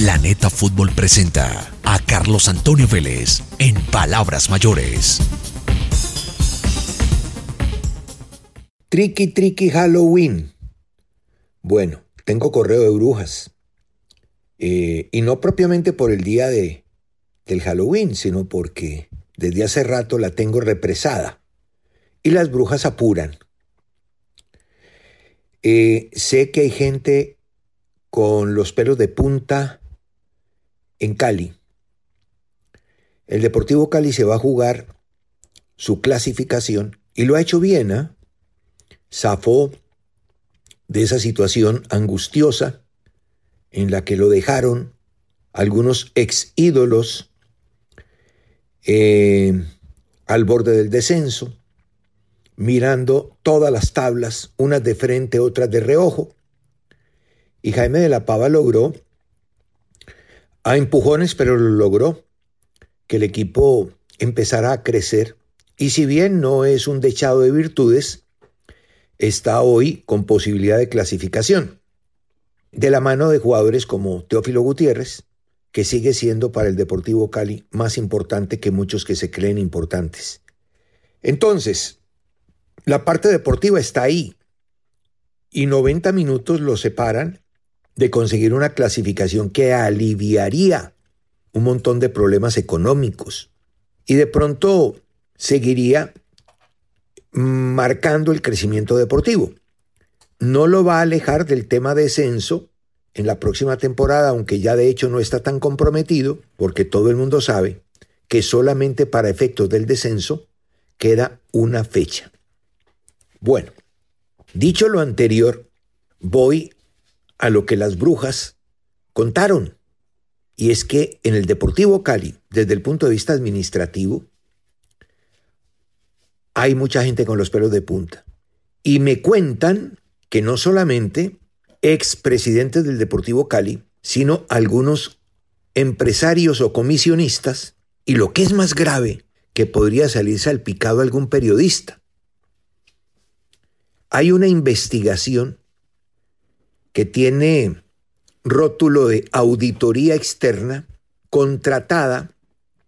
Planeta Fútbol presenta a Carlos Antonio Vélez en Palabras Mayores. Tricky Tricky Halloween. Bueno, tengo correo de brujas. Eh, y no propiamente por el día de, del Halloween, sino porque desde hace rato la tengo represada. Y las brujas apuran. Eh, sé que hay gente con los pelos de punta en Cali. El Deportivo Cali se va a jugar su clasificación y lo ha hecho bien, ¿eh? Zafó de esa situación angustiosa en la que lo dejaron algunos ex ídolos eh, al borde del descenso, mirando todas las tablas, unas de frente, otras de reojo. Y Jaime de la Pava logró a empujones, pero lo logró, que el equipo empezara a crecer. Y si bien no es un dechado de virtudes, está hoy con posibilidad de clasificación. De la mano de jugadores como Teófilo Gutiérrez, que sigue siendo para el Deportivo Cali más importante que muchos que se creen importantes. Entonces, la parte deportiva está ahí y 90 minutos lo separan de conseguir una clasificación que aliviaría un montón de problemas económicos y de pronto seguiría marcando el crecimiento deportivo. No lo va a alejar del tema descenso en la próxima temporada, aunque ya de hecho no está tan comprometido, porque todo el mundo sabe que solamente para efectos del descenso queda una fecha. Bueno, dicho lo anterior, voy a lo que las brujas contaron. Y es que en el Deportivo Cali, desde el punto de vista administrativo, hay mucha gente con los pelos de punta. Y me cuentan que no solamente expresidentes del Deportivo Cali, sino algunos empresarios o comisionistas, y lo que es más grave, que podría salir salpicado algún periodista. Hay una investigación que tiene rótulo de auditoría externa contratada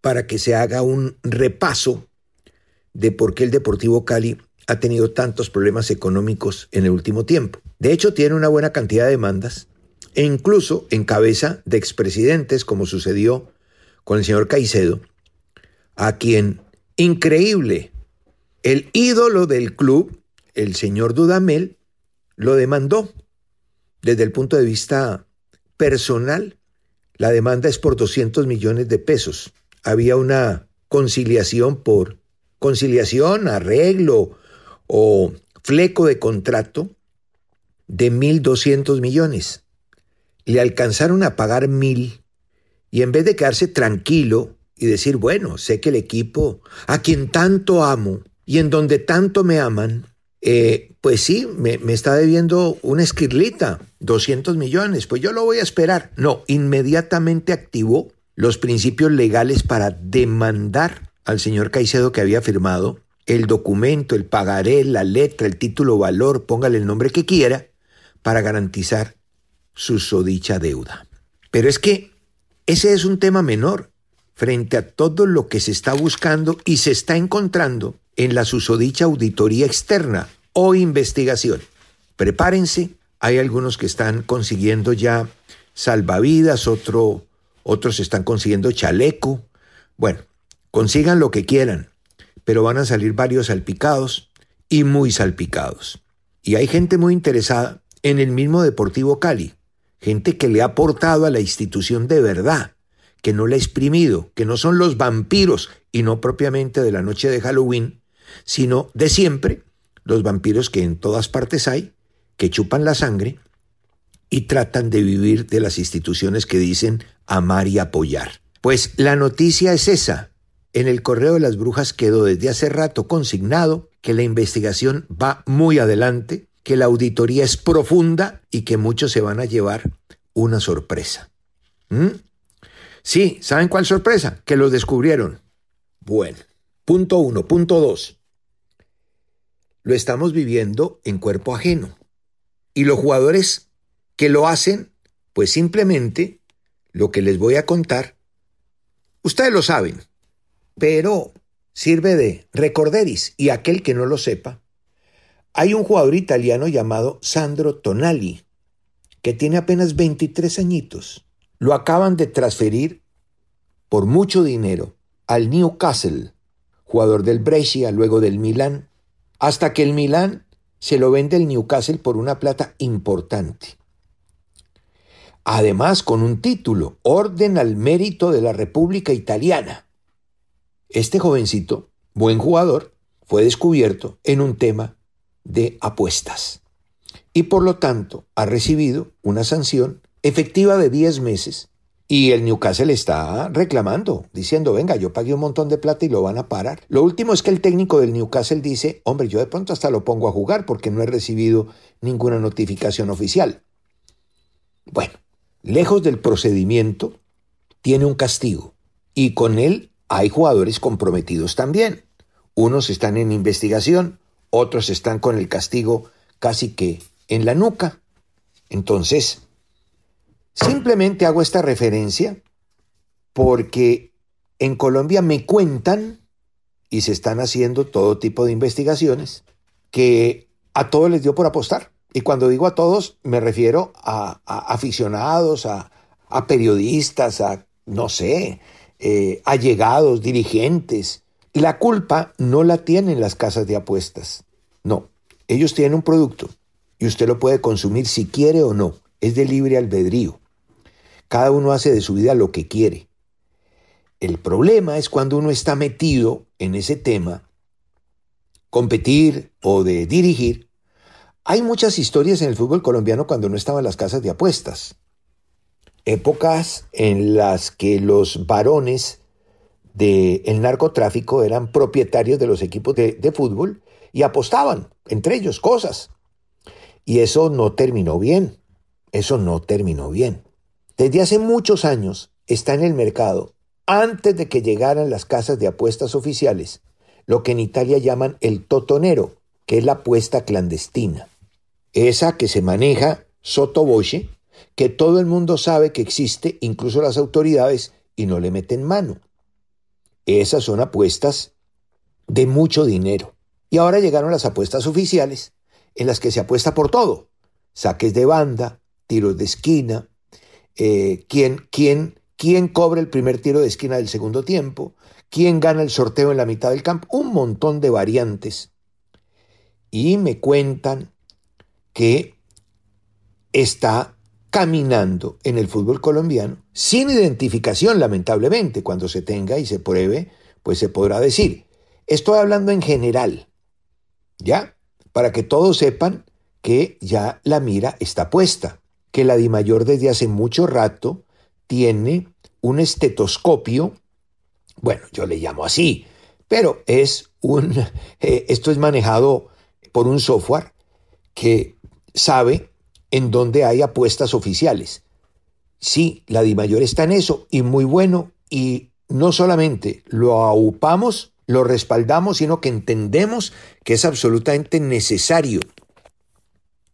para que se haga un repaso de por qué el Deportivo Cali ha tenido tantos problemas económicos en el último tiempo. De hecho, tiene una buena cantidad de demandas e incluso en cabeza de expresidentes, como sucedió con el señor Caicedo, a quien, increíble, el ídolo del club, el señor Dudamel, lo demandó desde el punto de vista personal, la demanda es por 200 millones de pesos. Había una conciliación por conciliación, arreglo o fleco de contrato de 1.200 millones. Le alcanzaron a pagar mil y en vez de quedarse tranquilo y decir, bueno, sé que el equipo a quien tanto amo y en donde tanto me aman, eh, pues sí, me, está debiendo una esquirlita, 200 millones, pues yo lo voy a esperar. No, inmediatamente activó los principios legales para demandar al señor Caicedo que había firmado el documento, el pagaré, la letra, el título valor, póngale el nombre que quiera, para garantizar su sodicha deuda. Pero es que ese es un tema menor frente a todo lo que se está buscando y se está encontrando en la susodicha auditoría externa o investigación. Prepárense, hay algunos que están consiguiendo ya salvavidas, otro, otros están consiguiendo chaleco. Bueno, consigan lo que quieran, pero van a salir varios salpicados y muy salpicados. Y hay gente muy interesada en el mismo Deportivo Cali, gente que le ha aportado a la institución de verdad, que no la ha exprimido, que no son los vampiros y no propiamente de la noche de Halloween, sino de siempre, los vampiros que en todas partes hay, que chupan la sangre y tratan de vivir de las instituciones que dicen amar y apoyar. Pues la noticia es esa. En el correo de las brujas quedó desde hace rato consignado que la investigación va muy adelante, que la auditoría es profunda y que muchos se van a llevar una sorpresa. ¿Mm? Sí, ¿saben cuál sorpresa? Que los descubrieron. Bueno, punto uno. Punto dos lo estamos viviendo en cuerpo ajeno. Y los jugadores que lo hacen, pues simplemente lo que les voy a contar, ustedes lo saben, pero sirve de recorderis y aquel que no lo sepa. Hay un jugador italiano llamado Sandro Tonali, que tiene apenas 23 añitos. Lo acaban de transferir por mucho dinero al Newcastle, jugador del Brescia, luego del Milán, hasta que el Milán se lo vende el Newcastle por una plata importante. Además, con un título, Orden al Mérito de la República Italiana. Este jovencito, buen jugador, fue descubierto en un tema de apuestas y por lo tanto ha recibido una sanción efectiva de 10 meses y el Newcastle está reclamando, diciendo, venga, yo pagué un montón de plata y lo van a parar. Lo último es que el técnico del Newcastle dice, hombre, yo de pronto hasta lo pongo a jugar porque no he recibido ninguna notificación oficial. Bueno, lejos del procedimiento, tiene un castigo y con él hay jugadores comprometidos también. Unos están en investigación, otros están con el castigo casi que en la nuca. Entonces, Simplemente hago esta referencia porque en Colombia me cuentan, y se están haciendo todo tipo de investigaciones, que a todos les dio por apostar. Y cuando digo a todos, me refiero a, aficionados, a, periodistas, a, no sé, eh, allegados, dirigentes. La culpa no la tienen las casas de apuestas. No, ellos tienen un producto y usted lo puede consumir si quiere o no. Es de libre albedrío. Cada uno hace de su vida lo que quiere. El problema es cuando uno está metido en ese tema, competir o de dirigir. Hay muchas historias en el fútbol colombiano cuando no estaban las casas de apuestas. Épocas en las que los varones del narcotráfico eran propietarios de los equipos de, fútbol y apostaban entre ellos cosas. Y eso no terminó bien. Eso no terminó bien. Desde hace muchos años está en el mercado, antes de que llegaran las casas de apuestas oficiales, lo que en Italia llaman el totonero, que es la apuesta clandestina. Esa que se maneja sotoboche, que todo el mundo sabe que existe, incluso las autoridades, y no le meten mano. Esas son apuestas de mucho dinero. Y ahora llegaron las apuestas oficiales, en las que se apuesta por todo. Saques de banda, tiros de esquina, eh, quién, quién, quién cobra el primer tiro de esquina del segundo tiempo, quién gana el sorteo en la mitad del campo, un montón de variantes. Y me cuentan que está caminando en el fútbol colombiano sin identificación, lamentablemente, cuando se tenga y se pruebe, pues se podrá decir. Estoy hablando en general, ¿ya? Para que todos sepan que ya la mira está puesta que la DIMAYOR desde hace mucho rato tiene un estetoscopio, bueno, yo le llamo así, pero es un, eh, esto es manejado por un software que sabe en dónde hay apuestas oficiales. Sí, la DIMAYOR está en eso y muy bueno y no solamente lo aupamos, lo respaldamos, sino que entendemos que es absolutamente necesario.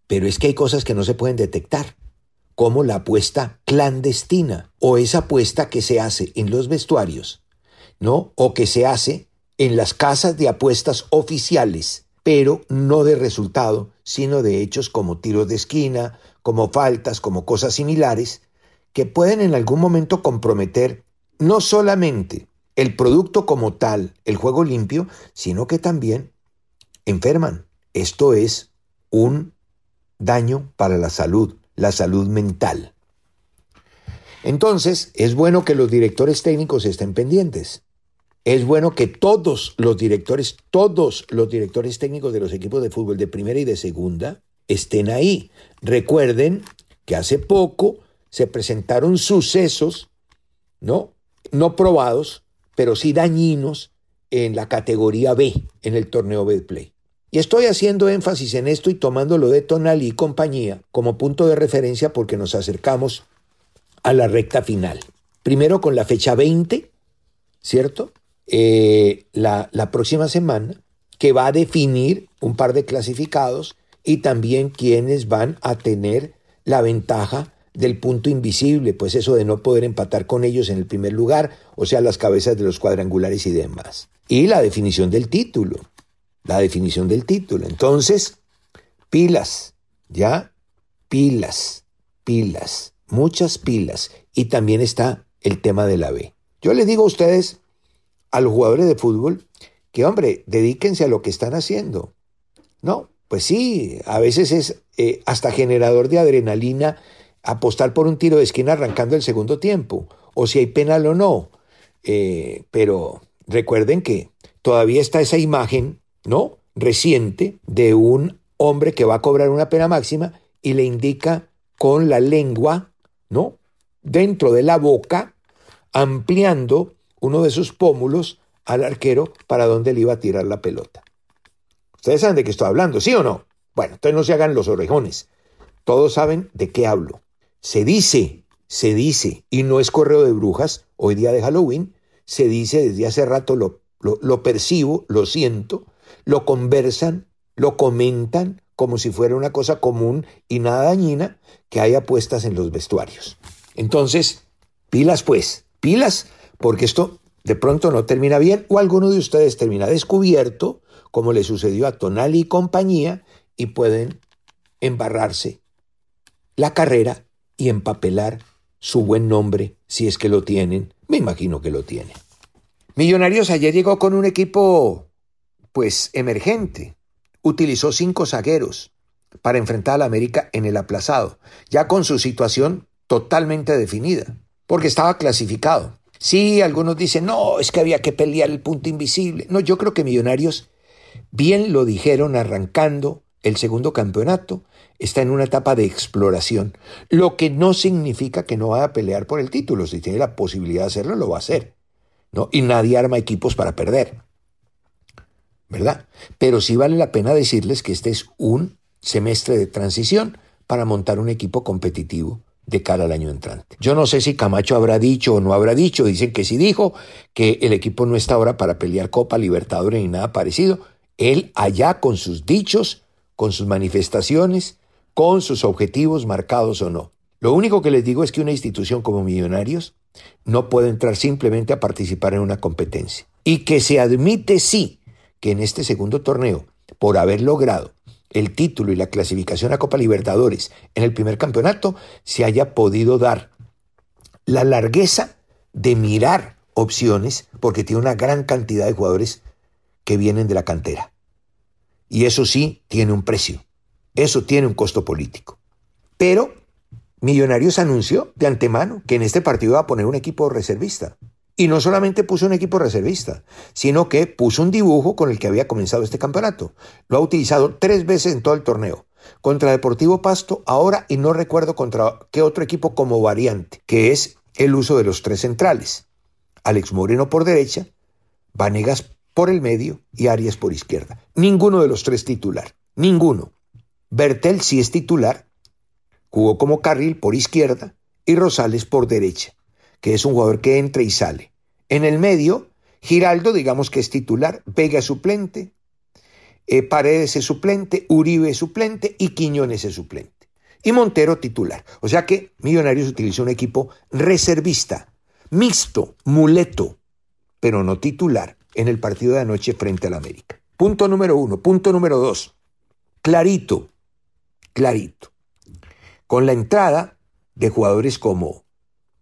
Pero es que hay cosas que no se pueden detectar como la apuesta clandestina o esa apuesta que se hace en los vestuarios, ¿no? O que se hace en las casas de apuestas oficiales, pero no de resultado, sino de hechos como tiros de esquina, como faltas, como cosas similares, que pueden en algún momento comprometer no solamente el producto como tal, el juego limpio, sino que también enferman. Esto es un daño para la salud, la salud mental. Entonces, es bueno que los directores técnicos estén pendientes. Es bueno que todos los directores, todos los directores técnicos de los equipos de fútbol de primera y de segunda estén ahí. Recuerden que hace poco se presentaron sucesos, ¿no? No probados, pero sí dañinos en la categoría B, en el torneo Betplay. Y estoy haciendo énfasis en esto y tomándolo de Tonali y compañía como punto de referencia porque nos acercamos a la recta final. Primero con la fecha 20, ¿cierto? Eh, la próxima semana, que va a definir un par de clasificados y también quienes van a tener la ventaja del punto invisible, pues eso de no poder empatar con ellos en el primer lugar, o sea, las cabezas de los cuadrangulares y demás. Y la definición del título, la definición del título. Entonces, pilas, ¿ya? Pilas, pilas, muchas pilas. Y también está el tema de la B. Yo les digo a ustedes, a los jugadores de fútbol, que hombre, dedíquense a lo que están haciendo. No, pues sí, a veces es eh, hasta generador de adrenalina apostar por un tiro de esquina arrancando el segundo tiempo, o si hay penal o no. Eh, pero recuerden que todavía está esa imagen, ¿no? Reciente de un hombre que va a cobrar una pena máxima y le indica con la lengua, ¿no? Dentro de la boca, ampliando uno de sus pómulos al arquero para donde le iba a tirar la pelota. Ustedes saben de qué estoy hablando, ¿sí o no? Bueno, entonces no se hagan los orejones. Todos saben de qué hablo. Se dice, se dice, y no es correo de brujas, hoy día de Halloween, se dice desde hace rato, lo, lo, percibo, lo siento, lo conversan, lo comentan como si fuera una cosa común y nada dañina que haya puestas en los vestuarios. Entonces, pilas pues, pilas, porque esto de pronto no termina bien o alguno de ustedes termina descubierto como le sucedió a Tonali y compañía, y pueden embarrarse la carrera y empapelar su buen nombre, si es que lo tienen. Me imagino que lo tienen. Millonarios ayer llegó con un equipo, pues, emergente. Utilizó cinco zagueros para enfrentar a la América en el aplazado, ya con su situación totalmente definida, porque estaba clasificado. Sí, algunos dicen, no, es que había que pelear el punto invisible. No, yo creo que Millonarios Bien lo dijeron arrancando el segundo campeonato, está en una etapa de exploración, lo que no significa que no vaya a pelear por el título, si tiene la posibilidad de hacerlo, lo va a hacer. ¿no? Y nadie arma equipos para perder. ¿Verdad? Pero sí vale la pena decirles que este es un semestre de transición para montar un equipo competitivo de cara al año entrante. Yo no sé si Camacho habrá dicho o no habrá dicho, dicen que sí dijo, que el equipo no está ahora para pelear Copa Libertadores ni nada parecido, él allá con sus dichos, con sus manifestaciones, con sus objetivos marcados o no. Lo único que les digo es que una institución como Millonarios no puede entrar simplemente a participar en una competencia. Y que se admite sí que en este segundo torneo, por haber logrado el título y la clasificación a Copa Libertadores en el primer campeonato, se haya podido dar la largueza de mirar opciones, porque tiene una gran cantidad de jugadores que vienen de la cantera. Y eso sí tiene un precio. Eso tiene un costo político. Pero Millonarios anunció de antemano que en este partido iba a poner un equipo reservista. Y no solamente puso un equipo reservista, sino que puso un dibujo con el que había comenzado este campeonato. Lo ha utilizado tres veces en todo el torneo. Contra Deportivo Pasto ahora y no recuerdo contra qué otro equipo como variante, que es el uso de los tres centrales. Alex Moreno por derecha, Vanegas por el medio y Arias por izquierda. Ninguno de los tres titular. Ninguno. Bertel sí es titular. Jugó como carril por izquierda y Rosales por derecha, que es un jugador que entra y sale. En el medio, Giraldo, digamos que es titular, Vega es suplente, eh, Paredes es suplente, Uribe es suplente y Quiñones es suplente. Y Montero titular. O sea que Millonarios utilizó un equipo reservista, mixto, muleto, pero no titular en el partido de anoche frente al América. Punto número uno. Punto número dos. Clarito, clarito. Con la entrada de jugadores como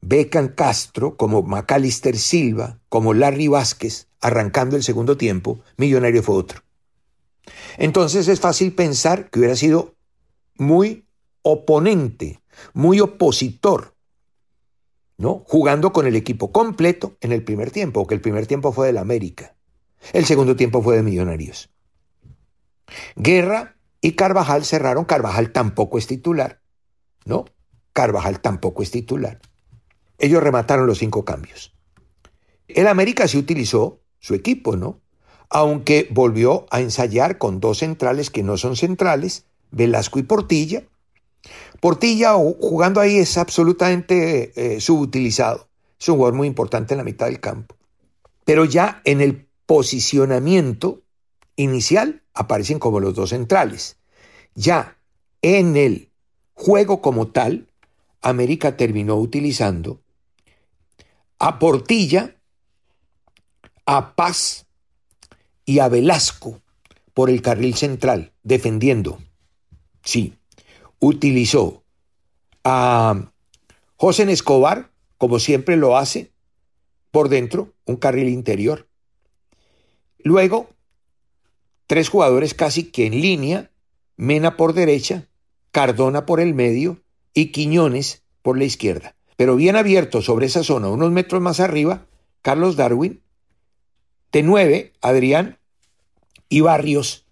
Beckham Castro, como Macalister Silva, como Larry Vázquez, arrancando el segundo tiempo, Millonario fue otro. Entonces es fácil pensar que hubiera sido muy oponente, muy opositor ¿no? Jugando con el equipo completo en el primer tiempo, que el primer tiempo fue del América. El segundo tiempo fue de Millonarios. Guerra y Carvajal cerraron. Carvajal tampoco es titular, ¿no? Carvajal tampoco es titular. Ellos remataron los cinco cambios. El América sí utilizó su equipo, ¿no? Aunque volvió a ensayar con dos centrales que no son centrales, Velasco y Portilla, Portilla jugando ahí es absolutamente eh, subutilizado. Es un jugador muy importante en la mitad del campo. Pero ya en el posicionamiento inicial aparecen como los dos centrales. Ya en el juego como tal América terminó utilizando a Portilla, a Paz y a Velasco por el carril central, defendiendo. Sí, utilizó a José Escobar, como siempre lo hace, por dentro, un carril interior. Luego, tres jugadores casi que en línea, Mena por derecha, Cardona por el medio y Quiñones por la izquierda. Pero bien abierto sobre esa zona, unos metros más arriba, Carlos Darwin, de nueve, Adrián y Barrios,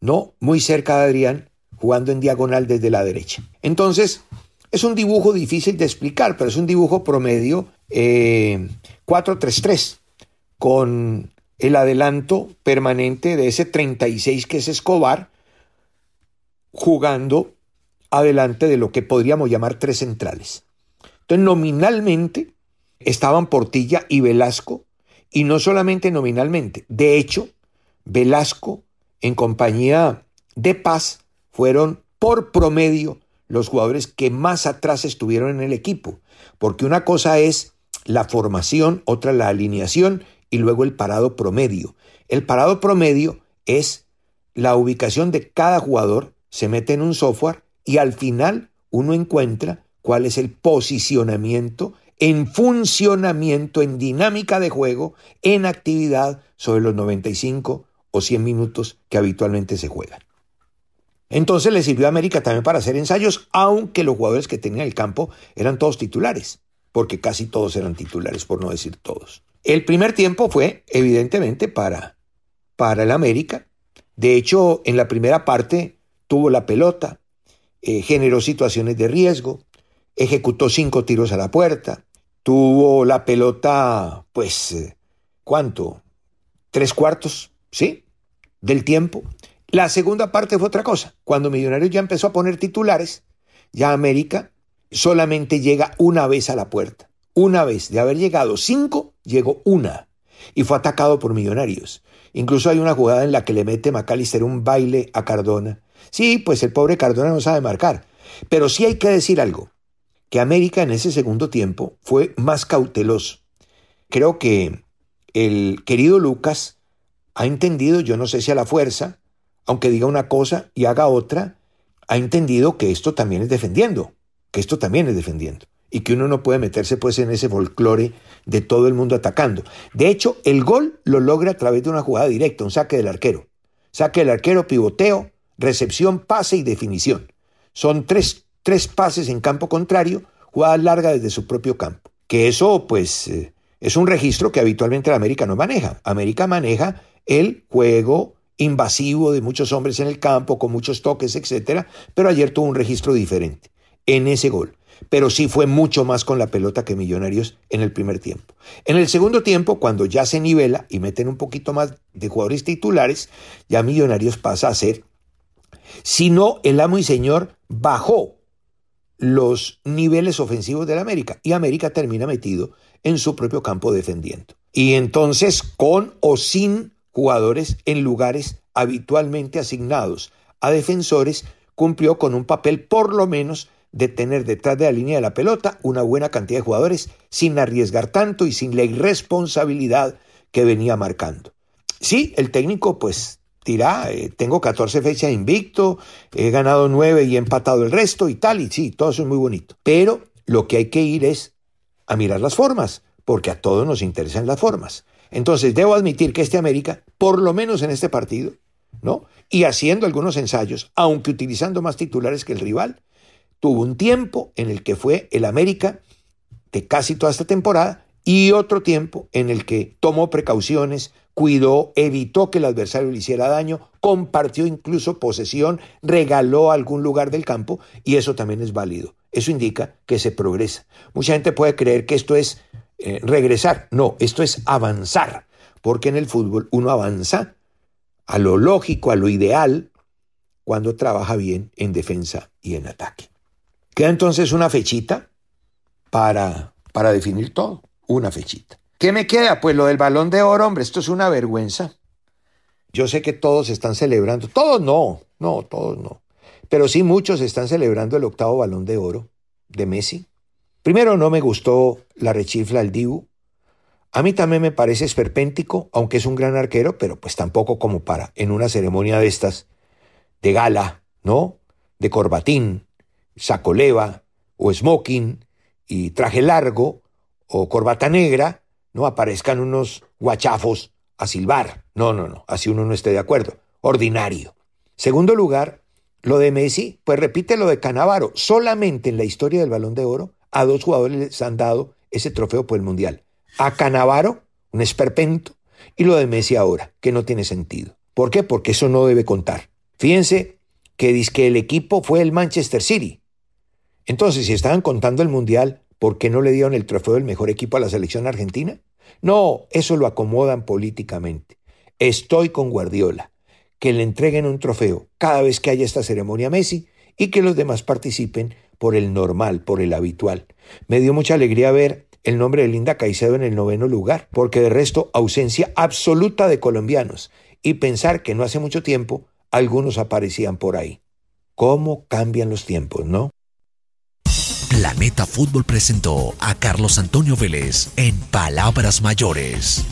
no muy cerca de Adrián, jugando en diagonal desde la derecha. Entonces, es un dibujo difícil de explicar, pero es un dibujo promedio 4-3-3, eh, con el adelanto permanente de ese 36 que es Escobar, jugando adelante de lo que podríamos llamar tres centrales. Entonces, nominalmente estaban Portilla y Velasco, y no solamente nominalmente, de hecho, Velasco en compañía de Paz fueron por promedio los jugadores que más atrás estuvieron en el equipo, porque una cosa es la formación, otra la alineación y luego el parado promedio. El parado promedio es la ubicación de cada jugador, se mete en un software y al final uno encuentra cuál es el posicionamiento en funcionamiento, en dinámica de juego, en actividad sobre los 95 o 100 minutos que habitualmente se juegan. Entonces le sirvió a América también para hacer ensayos, aunque los jugadores que tenían el campo eran todos titulares, porque casi todos eran titulares, por no decir todos. El primer tiempo fue, evidentemente, para, para el América. De hecho, en la primera parte tuvo la pelota, eh, generó situaciones de riesgo, ejecutó cinco tiros a la puerta, tuvo la pelota, pues, ¿cuánto? Tres cuartos, ¿sí? Del tiempo. La segunda parte fue otra cosa. Cuando Millonarios ya empezó a poner titulares, ya América solamente llega una vez a la puerta. Una vez. De haber llegado cinco, llegó una. Y fue atacado por Millonarios. Incluso hay una jugada en la que le mete McAllister un baile a Cardona. Sí, pues el pobre Cardona no sabe marcar. Pero sí hay que decir algo, que América en ese segundo tiempo fue más cauteloso. Creo que el querido Lucas ha entendido, yo no sé si a la fuerza, aunque diga una cosa y haga otra, ha entendido que esto también es defendiendo, que esto también es defendiendo y que uno no puede meterse pues en ese folclore de todo el mundo atacando. De hecho, el gol lo logra a través de una jugada directa, un saque del arquero. Saque del arquero, pivoteo, recepción, pase y definición. Son tres, tres pases en campo contrario, jugada larga desde su propio campo. Que eso pues eh, es un registro que habitualmente la América no maneja. América maneja el juego invasivo de muchos hombres en el campo, con muchos toques, etcétera, pero ayer tuvo un registro diferente en ese gol. Pero sí fue mucho más con la pelota que Millonarios en el primer tiempo. En el segundo tiempo, cuando ya se nivela y meten un poquito más de jugadores titulares, ya Millonarios pasa a ser, si no, el amo y señor bajó los niveles ofensivos del América y América termina metido en su propio campo defendiendo. Y entonces, con o sin jugadores en lugares habitualmente asignados a defensores, cumplió con un papel por lo menos de tener detrás de la línea de la pelota una buena cantidad de jugadores sin arriesgar tanto y sin la irresponsabilidad que venía marcando. Sí, el técnico pues dirá, eh, tengo 14 fechas invicto, he ganado 9 y he empatado el resto y tal, y sí, todo eso es muy bonito. Pero lo que hay que ir es a mirar las formas, porque a todos nos interesan las formas. Entonces, debo admitir que este América, por lo menos en este partido, ¿no? Y haciendo algunos ensayos, aunque utilizando más titulares que el rival, tuvo un tiempo en el que fue el América de casi toda esta temporada y otro tiempo en el que tomó precauciones, cuidó, evitó que el adversario le hiciera daño, compartió incluso posesión, regaló algún lugar del campo y eso también es válido. Eso indica que se progresa. Mucha gente puede creer que esto es eh, regresar. No, esto es avanzar, porque en el fútbol uno avanza a lo lógico, a lo ideal, cuando trabaja bien en defensa y en ataque. Queda entonces una fechita para, para definir todo, una fechita. ¿Qué me queda? Pues lo del balón de oro, hombre, esto es una vergüenza. Yo sé que todos están celebrando, todos no, no, todos no, pero sí muchos están celebrando el octavo balón de oro de Messi. Primero no me gustó la rechifla al Dibu. A mí también me parece esperpéntico, aunque es un gran arquero, pero pues tampoco como para en una ceremonia de estas, de gala, ¿no? De corbatín, sacoleva o smoking y traje largo o corbata negra, no aparezcan unos guachafos a silbar. No, no, no, así uno no esté de acuerdo. Ordinario. Segundo lugar, lo de Messi, pues repite lo de Canavaro. Solamente en la historia del Balón de Oro a dos jugadores les han dado ese trofeo por el Mundial. A Canavaro, un esperpento, y lo de Messi ahora, que no tiene sentido. ¿Por qué? Porque eso no debe contar. Fíjense que dice que el equipo fue el Manchester City. Entonces, si estaban contando el Mundial, ¿por qué no le dieron el trofeo del mejor equipo a la selección argentina? No, eso lo acomodan políticamente. Estoy con Guardiola. Que le entreguen un trofeo cada vez que haya esta ceremonia a Messi y que los demás participen por el normal, por el habitual. Me dio mucha alegría ver el nombre de Linda Caicedo en el noveno lugar, porque de resto ausencia absoluta de colombianos y pensar que no hace mucho tiempo algunos aparecían por ahí. ¿Cómo cambian los tiempos, no? Planeta Fútbol presentó a Carlos Antonio Vélez en Palabras Mayores.